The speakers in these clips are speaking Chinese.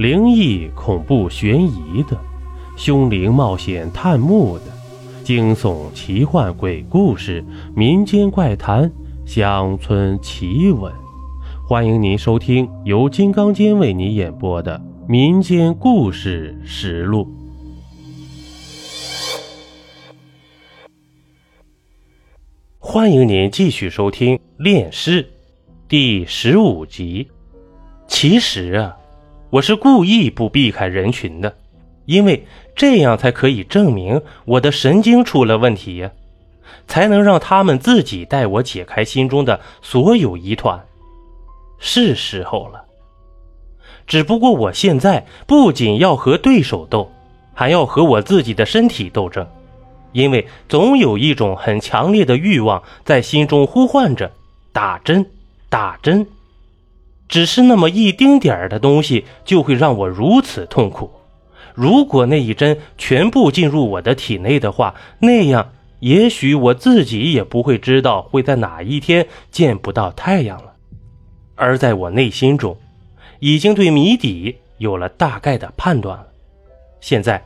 灵异、恐怖、悬疑的，凶灵冒险探墓的，惊悚、奇幻、鬼故事、民间怪谈、乡村奇闻。欢迎您收听由金刚间为你演播的《民间故事实录》。欢迎您继续收听《炼尸》第十五集。其实啊。我是故意不避开人群的，因为这样才可以证明我的神经出了问题呀，才能让他们自己带我解开心中的所有疑团。是时候了。只不过我现在不仅要和对手斗，还要和我自己的身体斗争，因为总有一种很强烈的欲望在心中呼唤着：打针，打针。只是那么一丁点儿的东西，就会让我如此痛苦。如果那一针全部进入我的体内的话，那样也许我自己也不会知道会在哪一天见不到太阳了。而在我内心中，已经对谜底有了大概的判断了。现在，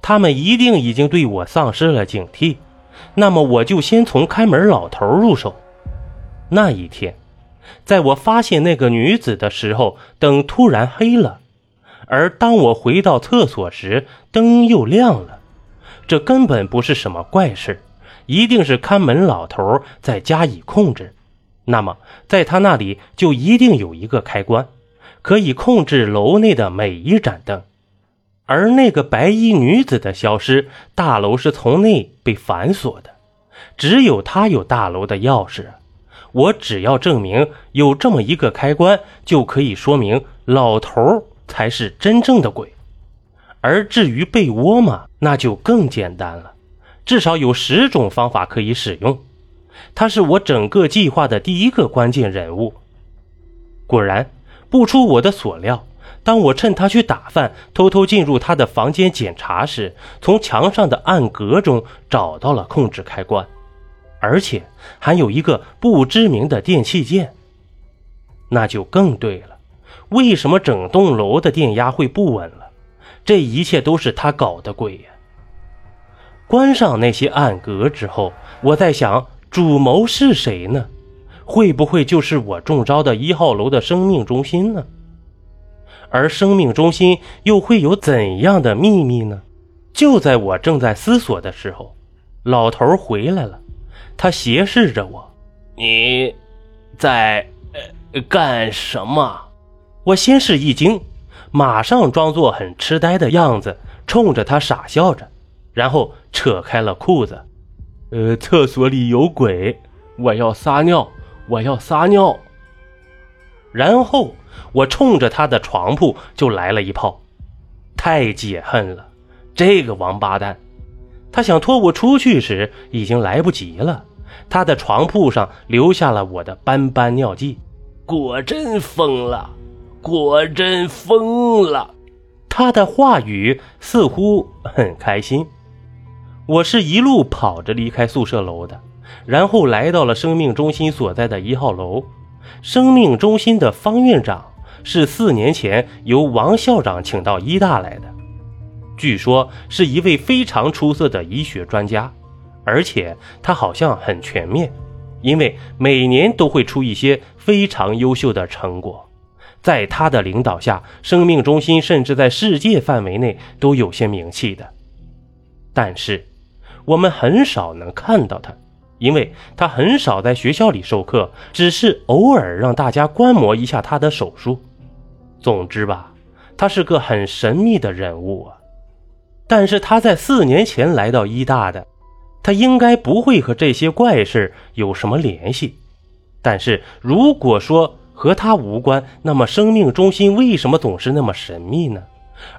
他们一定已经对我丧失了警惕。那么，我就先从看门老头入手。那一天。在我发现那个女子的时候，灯突然黑了；而当我回到厕所时，灯又亮了。这根本不是什么怪事，一定是看门老头在加以控制。那么，在他那里就一定有一个开关，可以控制楼内的每一盏灯。而那个白衣女子的消失，大楼是从内被反锁的，只有她有大楼的钥匙。我只要证明有这么一个开关，就可以说明老头才是真正的鬼。而至于被窝嘛，那就更简单了，至少有十种方法可以使用。他是我整个计划的第一个关键人物。果然，不出我的所料，当我趁他去打饭，偷偷进入他的房间检查时，从墙上的暗格中找到了控制开关。而且还有一个不知名的电器件，那就更对了。为什么整栋楼的电压会不稳了？这一切都是他搞的鬼呀！关上那些暗格之后，我在想，主谋是谁呢？会不会就是我中招的一号楼的生命中心呢？而生命中心又会有怎样的秘密呢？就在我正在思索的时候，老头回来了。他斜视着我，你在干什么？我先是一惊，马上装作很痴呆的样子，冲着他傻笑着，然后扯开了裤子。呃，厕所里有鬼，我要撒尿，我要撒尿。然后我冲着他的床铺就来了一炮，太解恨了，这个王八蛋！他想拖我出去时，已经来不及了。他的床铺上留下了我的斑斑尿迹。果真疯了，果真疯了。他的话语似乎很开心。我是一路跑着离开宿舍楼的，然后来到了生命中心所在的一号楼。生命中心的方院长是四年前由王校长请到医大来的。据说是一位非常出色的医学专家，而且他好像很全面，因为每年都会出一些非常优秀的成果。在他的领导下，生命中心甚至在世界范围内都有些名气的。但是我们很少能看到他，因为他很少在学校里授课，只是偶尔让大家观摩一下他的手术。总之吧，他是个很神秘的人物啊。但是他在四年前来到医大的，他应该不会和这些怪事有什么联系。但是如果说和他无关，那么生命中心为什么总是那么神秘呢？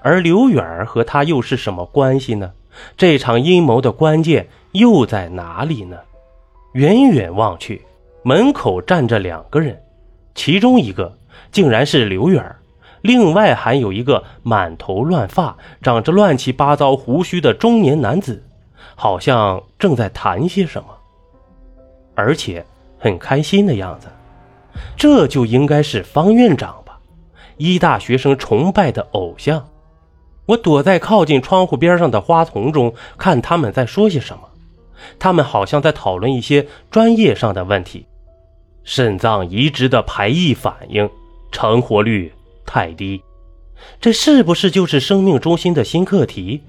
而刘远儿和他又是什么关系呢？这场阴谋的关键又在哪里呢？远远望去，门口站着两个人，其中一个竟然是刘远儿。另外还有一个满头乱发、长着乱七八糟胡须的中年男子，好像正在谈些什么，而且很开心的样子。这就应该是方院长吧？医大学生崇拜的偶像。我躲在靠近窗户边上的花丛中，看他们在说些什么。他们好像在讨论一些专业上的问题。肾脏移植的排异反应成活率太低，这是不是就是生命中心的新课题？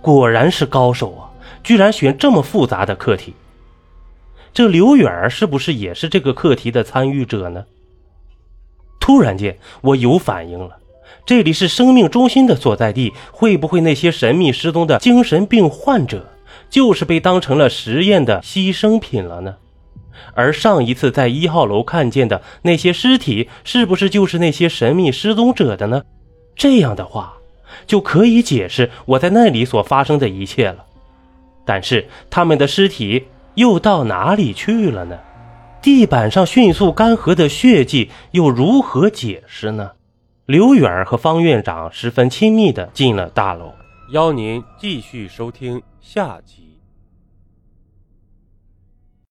果然是高手啊，居然选这么复杂的课题。这刘远儿是不是也是这个课题的参与者呢？突然间，我有反应了。这里是生命中心的所在地，会不会那些神秘失踪的精神病患者就是被当成了实验的牺牲品了呢？而上一次在一号楼看见的那些尸体，是不是就是那些神秘失踪者的呢？这样的话，就可以解释我在那里所发生的一切了。但是他们的尸体又到哪里去了呢？地板上迅速干涸的血迹又如何解释呢？刘远和方院长十分亲密地进了大楼，邀您继续收听下集。